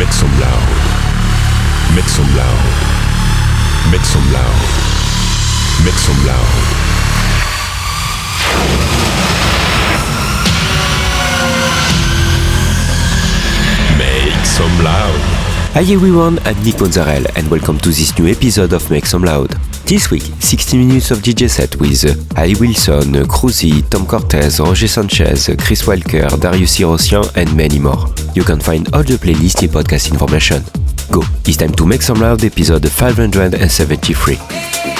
Make some loud. Make some loud. Make some loud. Make some loud. Make some loud. Hi everyone, I'm Nick Mozzarella and welcome to this new episode of Make Some Loud. This week, 60 minutes of DJ set with Ali Wilson, Cruzy, Tom Cortez, Roger Sanchez, Chris Walker, Darius Hirosian and many more. you can find all the playlist and podcast information. Go, it's time to make some loud episode 573.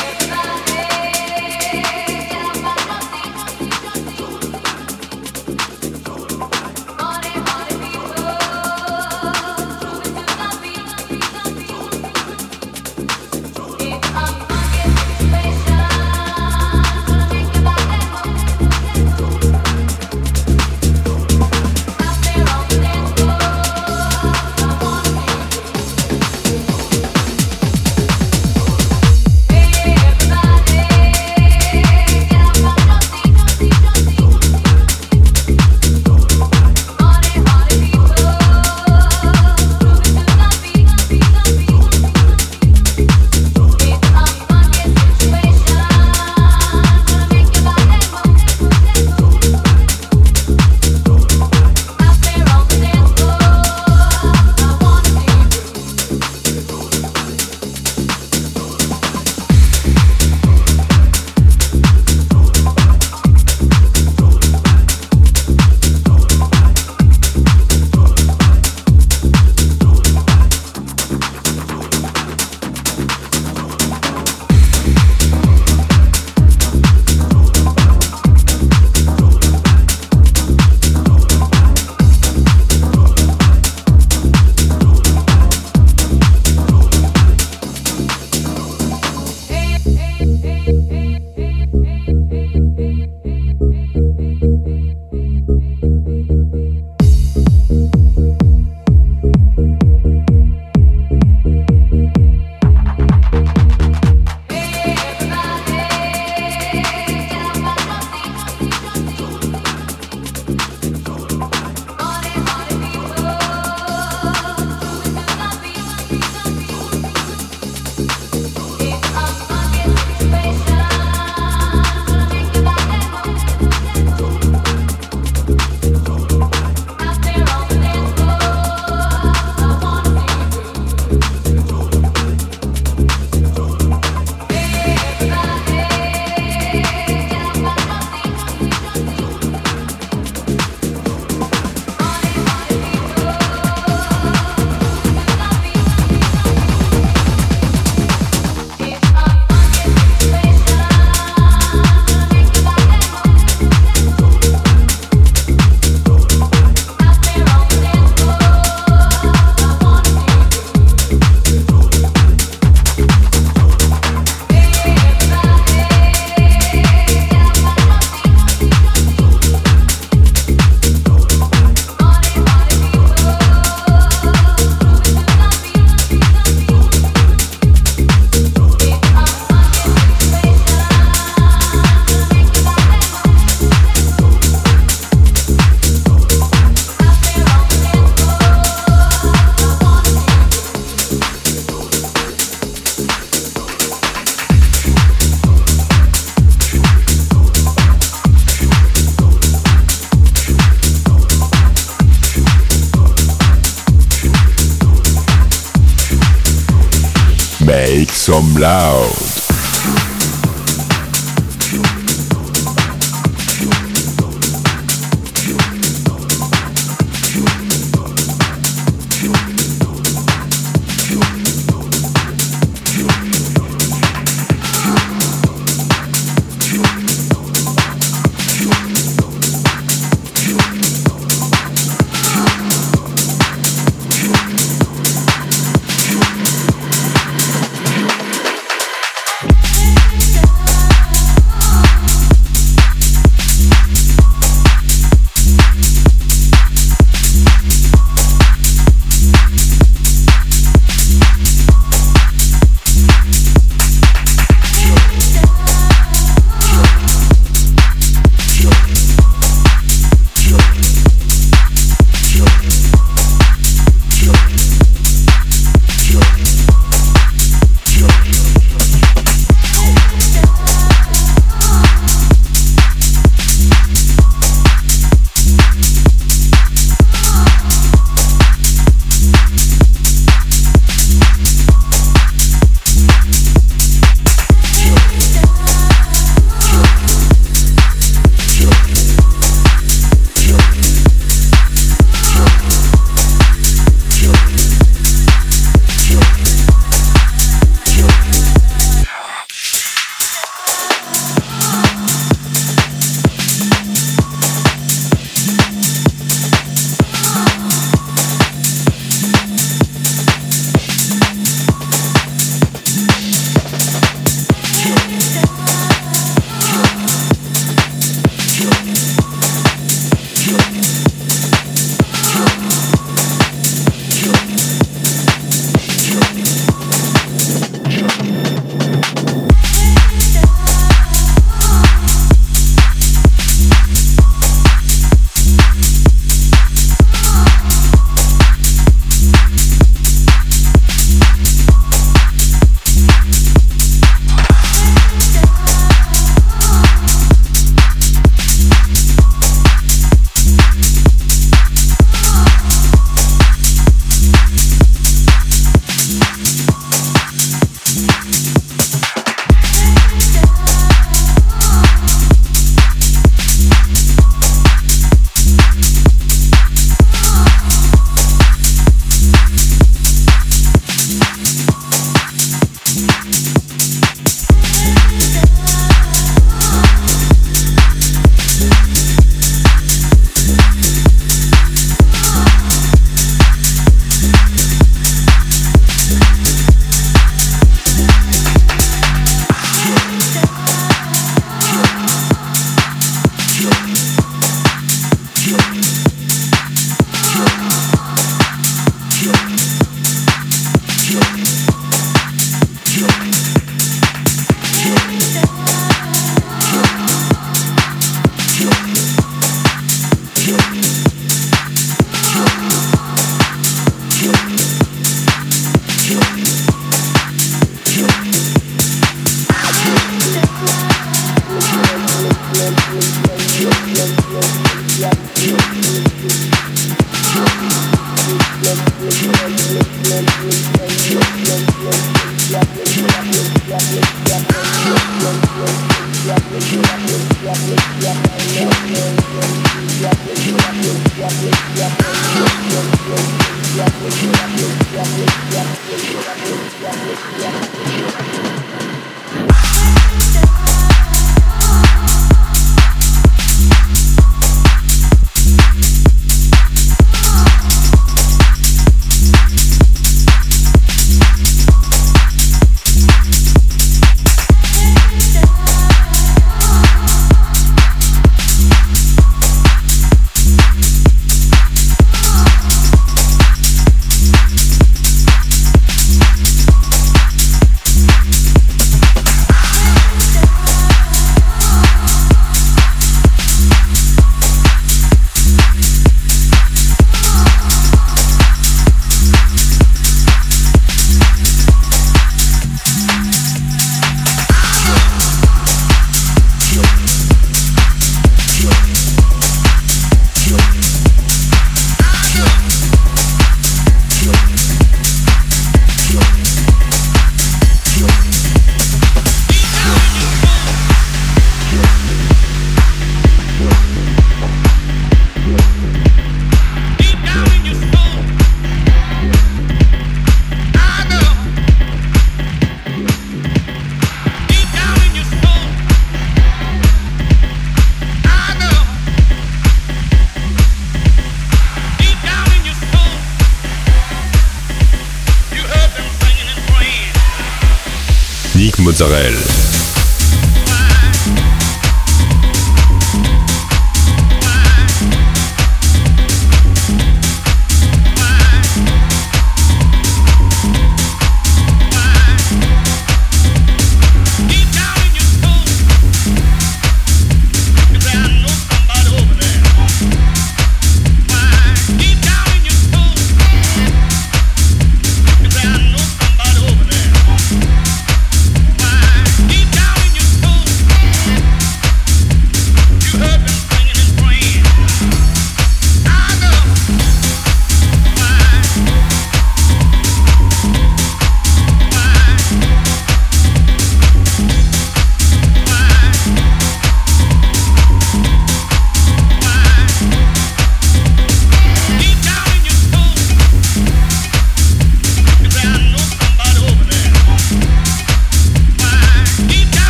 Israel.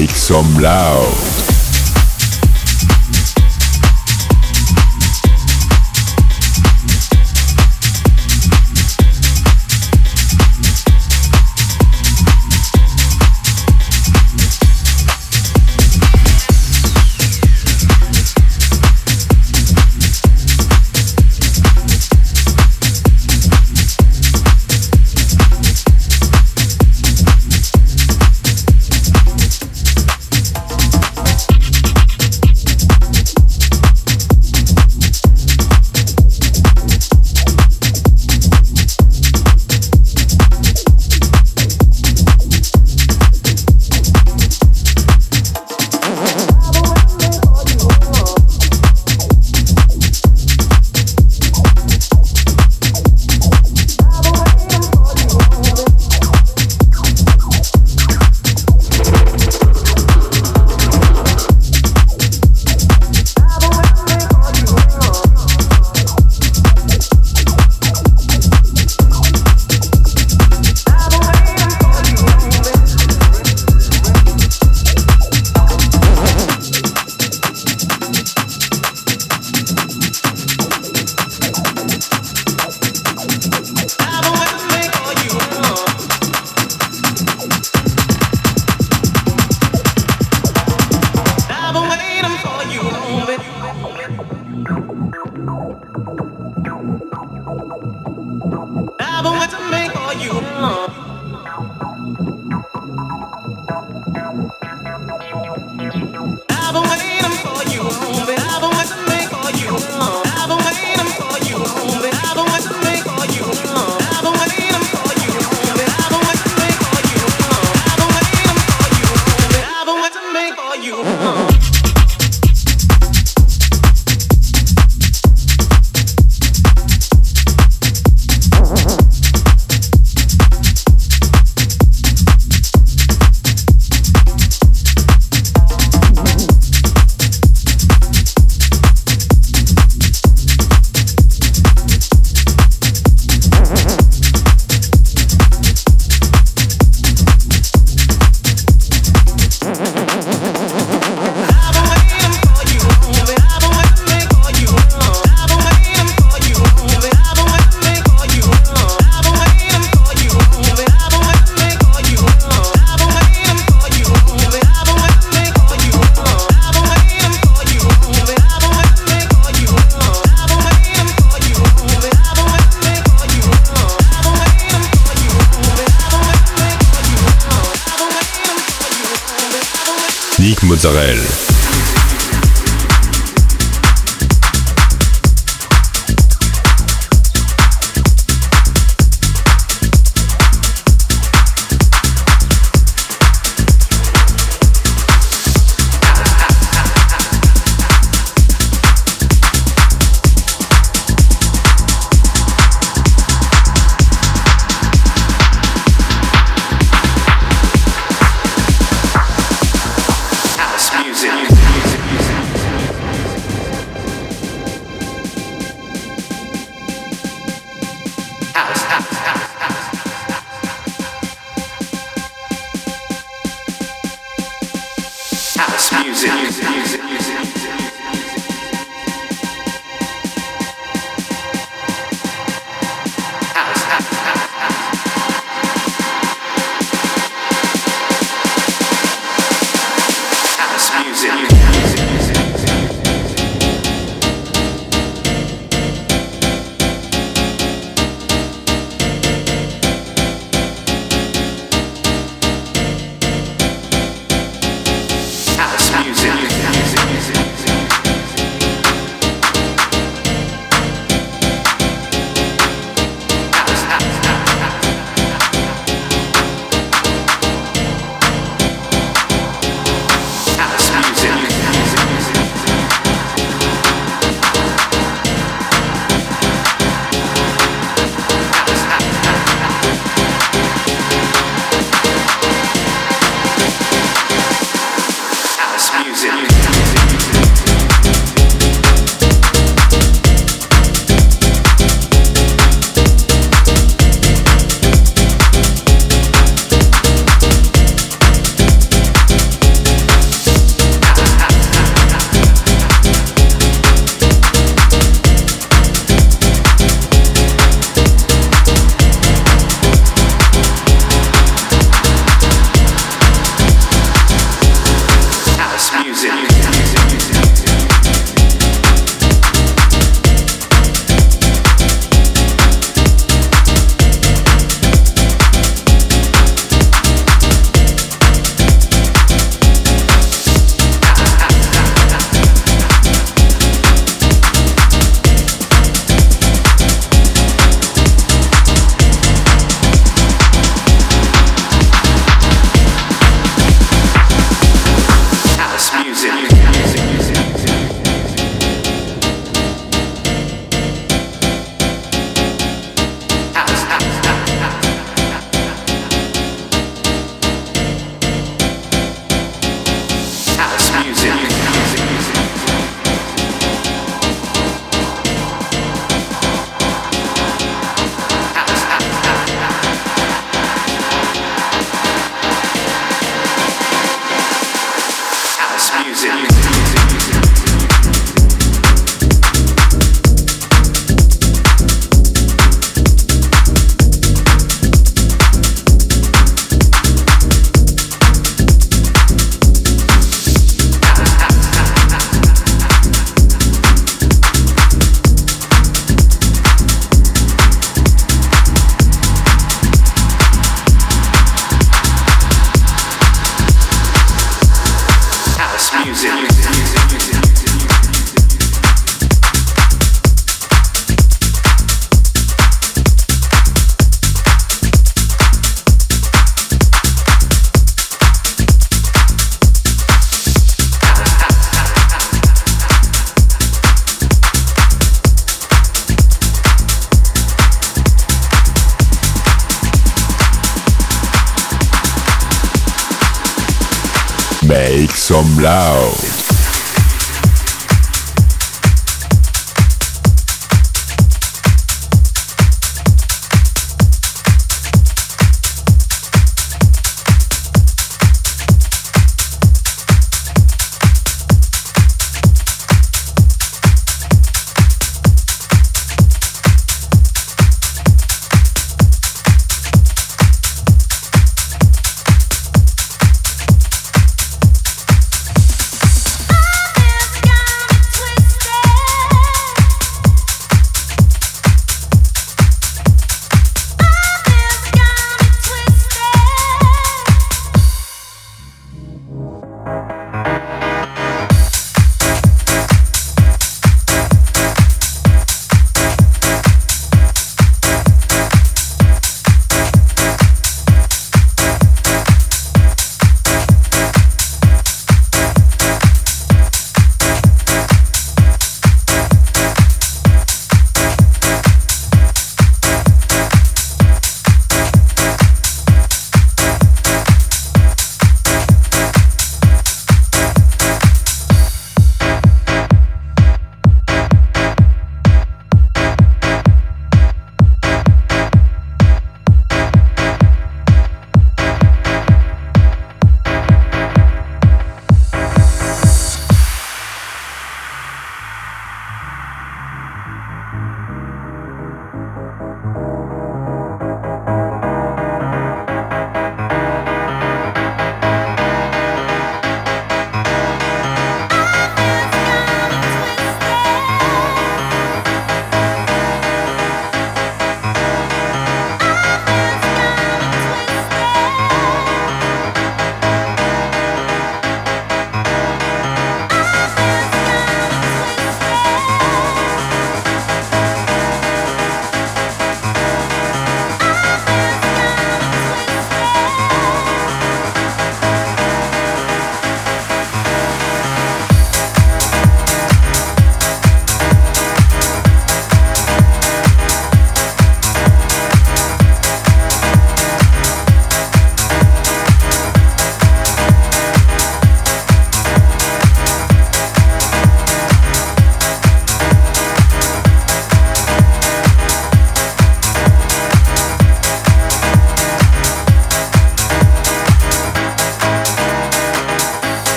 Make some loud. I've been waiting. Tchau.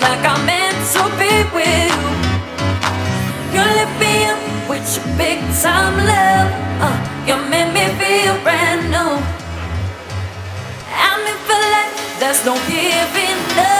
like I'm meant to be with you. You lift me with your big time love. Uh, you make me feel brand new. I mean, feel like there's no giving up.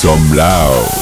some loud.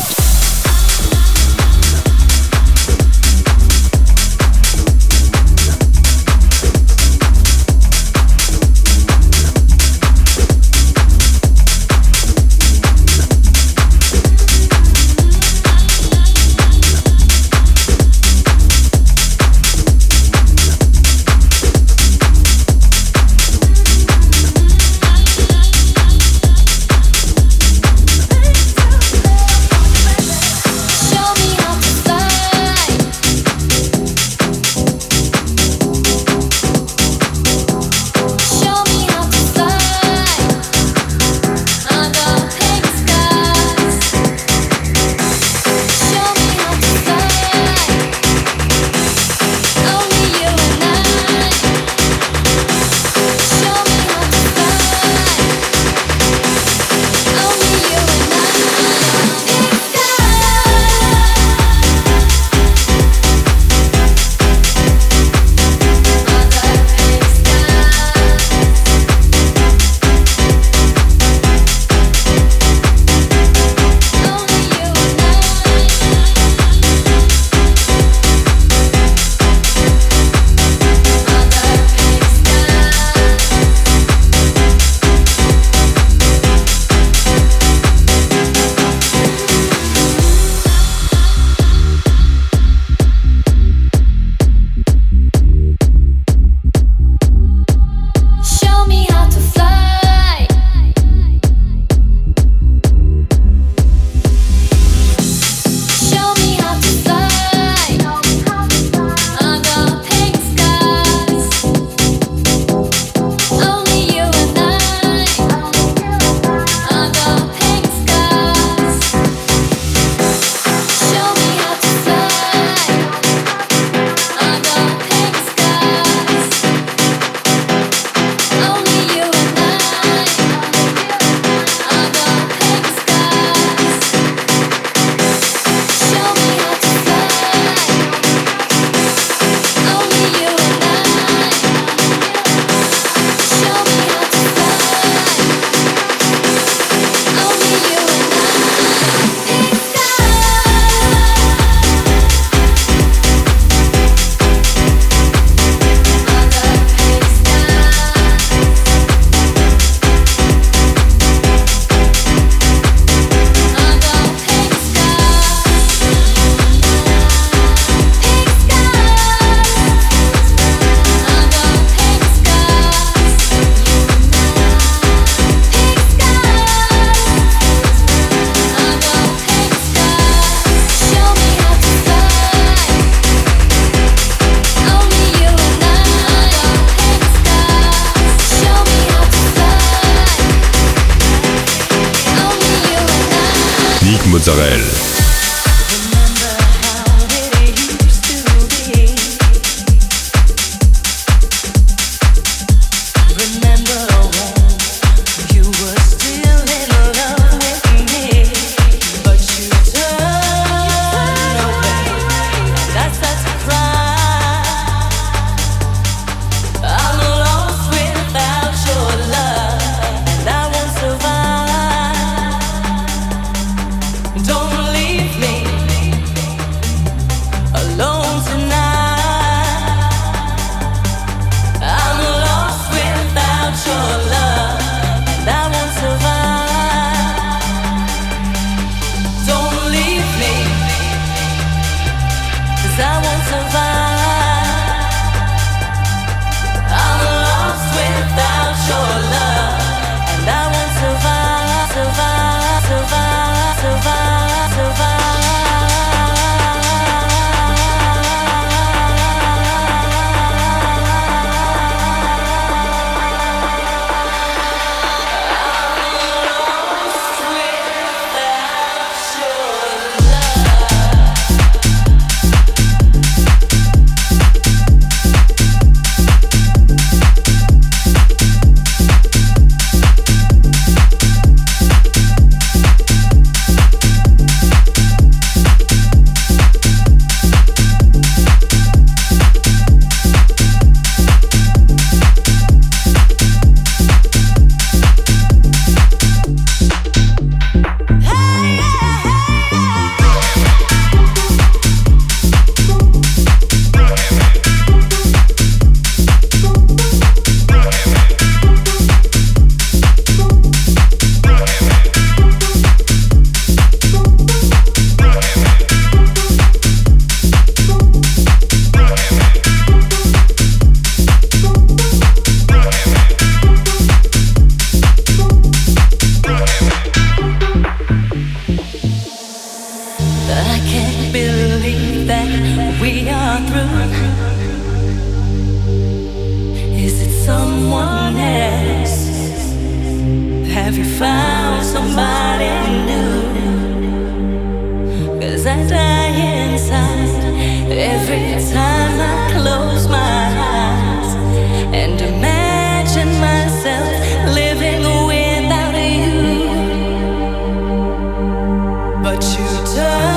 to turn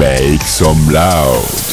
Make some loud.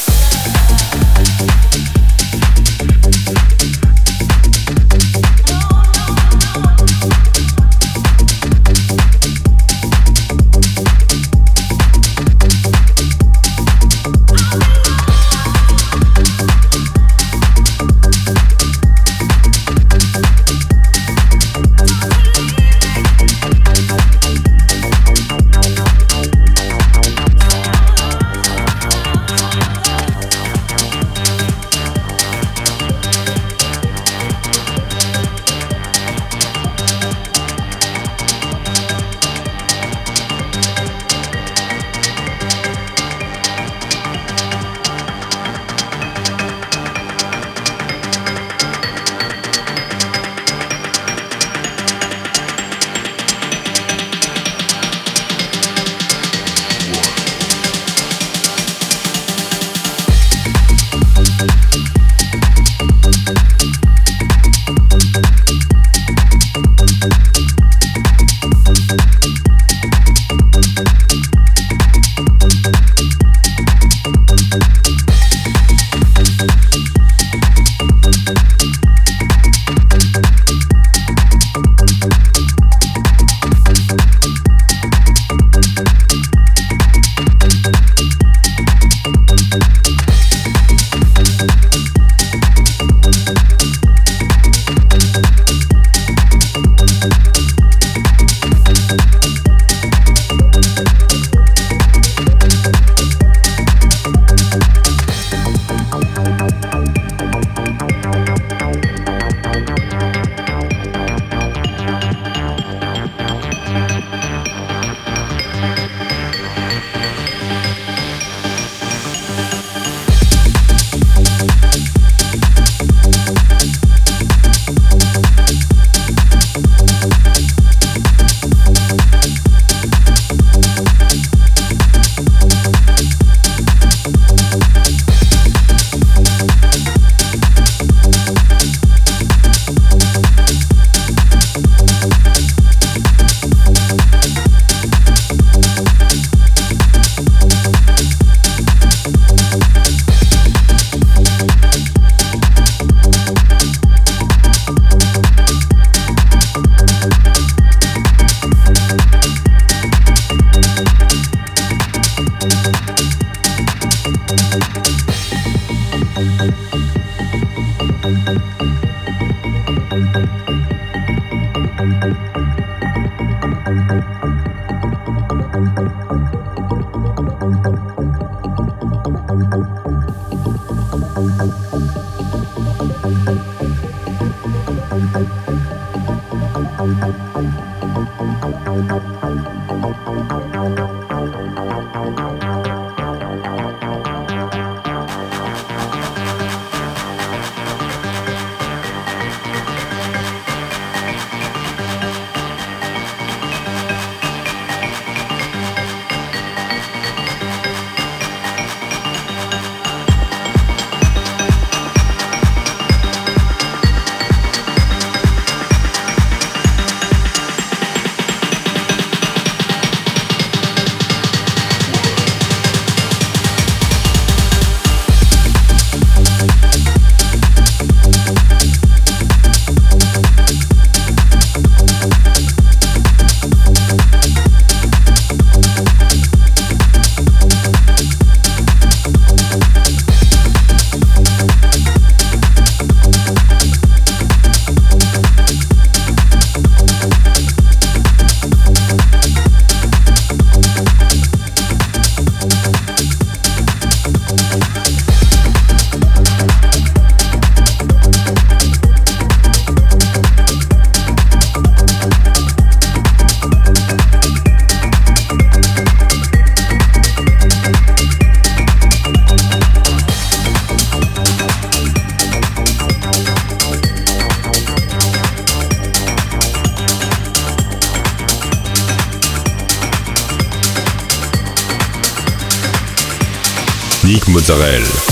Israel.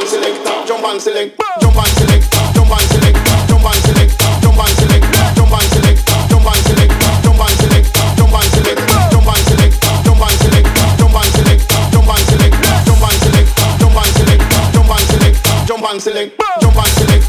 and select, jump and select, jump and select, jump and select, jump and select, jump and select, jump and select, jump and select, jump and select, jump and select, jump and select, jump and select, jump and select, jump and select, jump and select, jump and select, jump and select, jump and select, jump and select.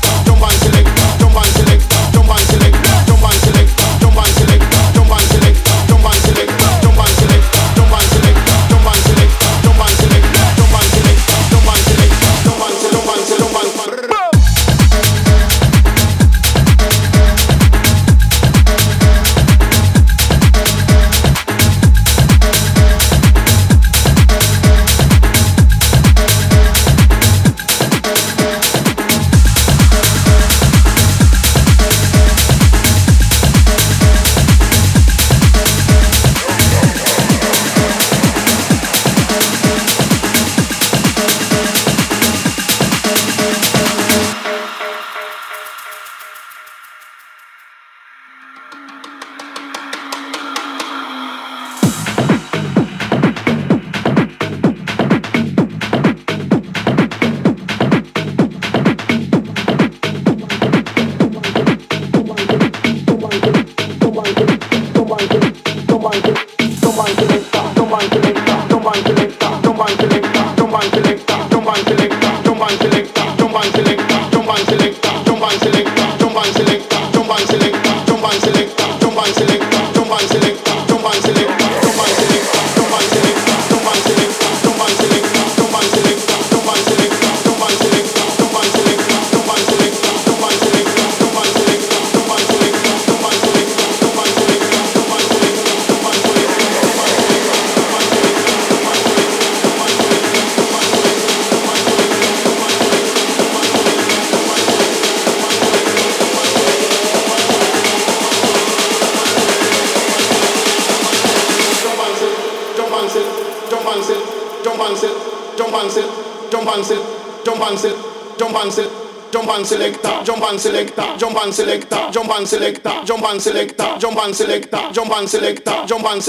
jump and select jump and selector, jump and selector, jump and selector, jump and selector, jump and selector, jump and selector, jump and selector, jump and selector, jump and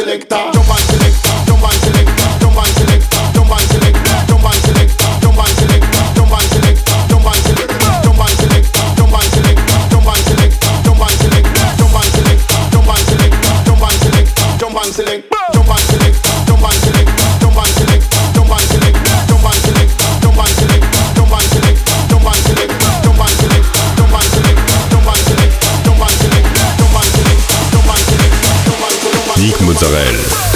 selector. Sorel.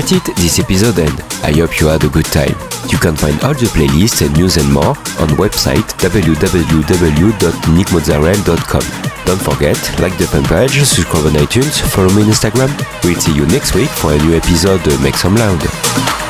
That's it, this episode end. I hope you had a good time. You can find all the playlists and news and more on website www.nickmozzarella.com. Don't forget, like the fan page, subscribe on iTunes, follow me on Instagram. We'll see you next week for a new episode of Make Some Loud.